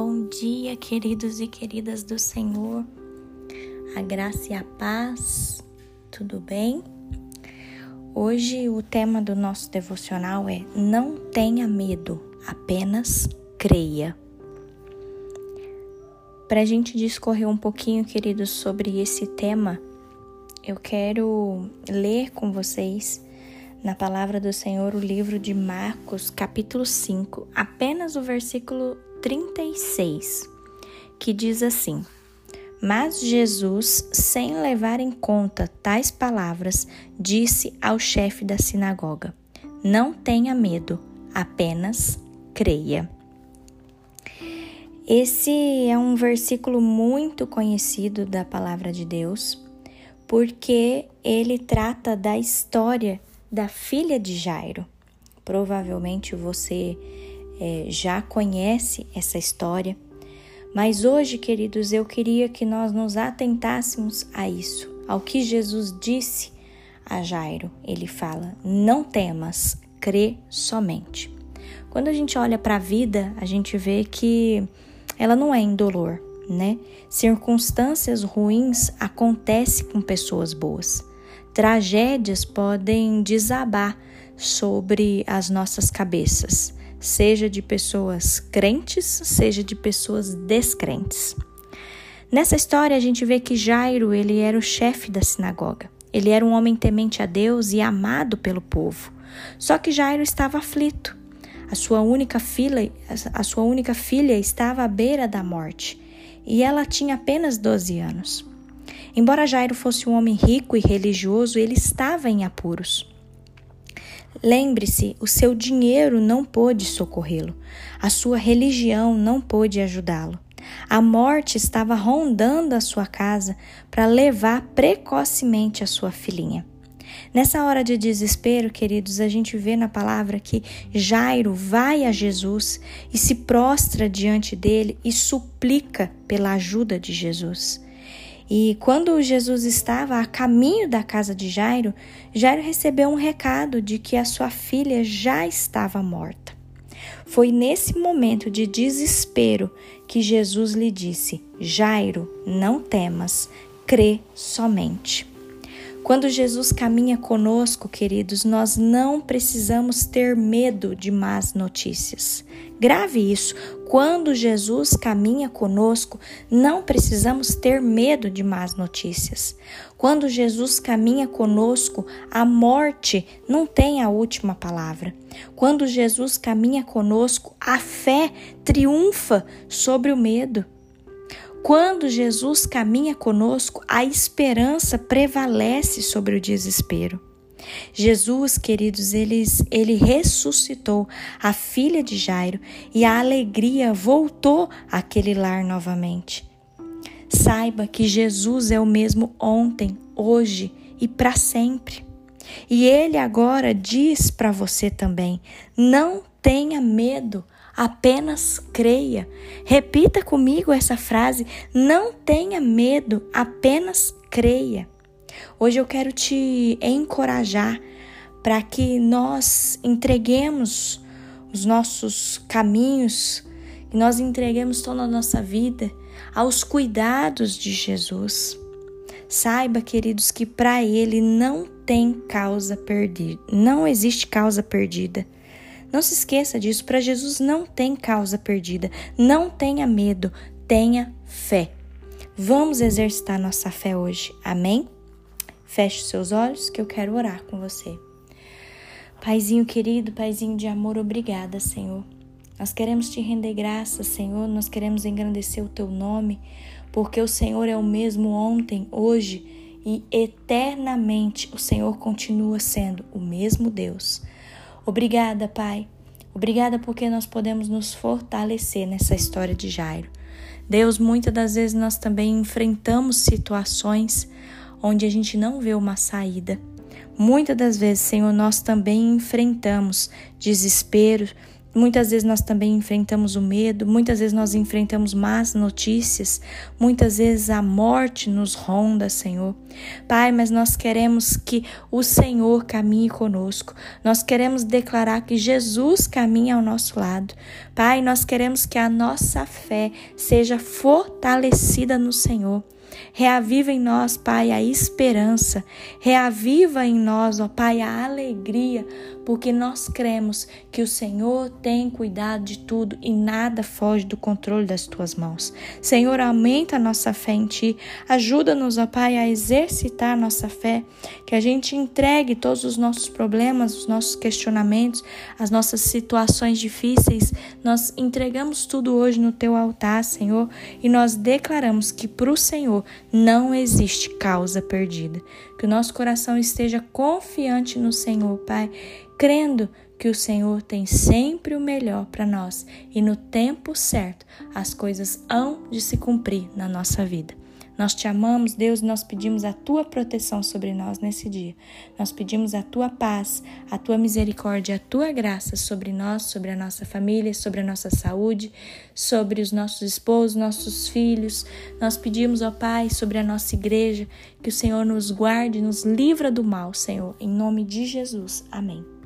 Bom dia, queridos e queridas do Senhor. A graça e a paz. Tudo bem? Hoje o tema do nosso devocional é Não tenha medo, apenas creia. Para a gente discorrer um pouquinho, queridos, sobre esse tema, eu quero ler com vocês na palavra do Senhor o livro de Marcos, capítulo 5, apenas o versículo 36, que diz assim: Mas Jesus, sem levar em conta tais palavras, disse ao chefe da sinagoga: Não tenha medo, apenas creia. Esse é um versículo muito conhecido da palavra de Deus, porque ele trata da história da filha de Jairo. Provavelmente você é, já conhece essa história, mas hoje, queridos, eu queria que nós nos atentássemos a isso, ao que Jesus disse a Jairo. Ele fala: Não temas, crê somente. Quando a gente olha para a vida, a gente vê que ela não é indolor, né? Circunstâncias ruins acontecem com pessoas boas tragédias podem desabar sobre as nossas cabeças, seja de pessoas crentes, seja de pessoas descrentes. Nessa história a gente vê que Jairo, ele era o chefe da sinagoga. Ele era um homem temente a Deus e amado pelo povo. Só que Jairo estava aflito. A sua única filha, a sua única filha estava à beira da morte, e ela tinha apenas 12 anos. Embora Jairo fosse um homem rico e religioso, ele estava em apuros. Lembre-se, o seu dinheiro não pôde socorrê-lo, a sua religião não pôde ajudá-lo. A morte estava rondando a sua casa para levar precocemente a sua filhinha. Nessa hora de desespero, queridos, a gente vê na palavra que Jairo vai a Jesus e se prostra diante dele e suplica pela ajuda de Jesus. E quando Jesus estava a caminho da casa de Jairo, Jairo recebeu um recado de que a sua filha já estava morta. Foi nesse momento de desespero que Jesus lhe disse: Jairo, não temas, crê somente. Quando Jesus caminha conosco, queridos, nós não precisamos ter medo de más notícias. Grave isso. Quando Jesus caminha conosco, não precisamos ter medo de más notícias. Quando Jesus caminha conosco, a morte não tem a última palavra. Quando Jesus caminha conosco, a fé triunfa sobre o medo. Quando Jesus caminha conosco, a esperança prevalece sobre o desespero. Jesus, queridos, ele, ele ressuscitou a filha de Jairo e a alegria voltou àquele lar novamente. Saiba que Jesus é o mesmo ontem, hoje e para sempre. E ele agora diz para você também: não tenha medo, apenas creia. Repita comigo essa frase: não tenha medo, apenas creia. Hoje eu quero te encorajar para que nós entreguemos os nossos caminhos, que nós entreguemos toda a nossa vida aos cuidados de Jesus. Saiba, queridos, que para Ele não tem causa perdida, não existe causa perdida. Não se esqueça disso, para Jesus não tem causa perdida. Não tenha medo, tenha fé. Vamos exercitar nossa fé hoje. Amém? Feche os seus olhos que eu quero orar com você. Paizinho querido, Paizinho de amor, obrigada, Senhor. Nós queremos te render graças, Senhor, nós queremos engrandecer o teu nome, porque o Senhor é o mesmo ontem, hoje e eternamente. O Senhor continua sendo o mesmo Deus. Obrigada, Pai. Obrigada porque nós podemos nos fortalecer nessa história de Jairo. Deus, muitas das vezes nós também enfrentamos situações onde a gente não vê uma saída. Muitas das vezes, Senhor, nós também enfrentamos desespero, Muitas vezes nós também enfrentamos o medo, muitas vezes nós enfrentamos más notícias, muitas vezes a morte nos ronda, Senhor. Pai, mas nós queremos que o Senhor caminhe conosco. Nós queremos declarar que Jesus caminha ao nosso lado. Pai, nós queremos que a nossa fé seja fortalecida no Senhor. Reaviva em nós, Pai, a esperança. Reaviva em nós, ó Pai, a alegria, porque nós cremos que o Senhor tem cuidado de tudo e nada foge do controle das tuas mãos. Senhor, aumenta a nossa fé em Ti. Ajuda-nos, ó Pai, a exercitar nossa fé, que a gente entregue todos os nossos problemas, os nossos questionamentos, as nossas situações difíceis. Nós entregamos tudo hoje no Teu altar, Senhor, e nós declaramos que para o Não existe causa perdida. Que o nosso coração esteja confiante no Senhor, Pai, crendo que o Senhor tem sempre o melhor para nós e no tempo certo as coisas hão de se cumprir na nossa vida. Nós te amamos, Deus, e nós pedimos a tua proteção sobre nós nesse dia. Nós pedimos a tua paz, a tua misericórdia, a tua graça sobre nós, sobre a nossa família, sobre a nossa saúde, sobre os nossos esposos, nossos filhos. Nós pedimos, ó Pai, sobre a nossa igreja, que o Senhor nos guarde, nos livra do mal, Senhor, em nome de Jesus. Amém.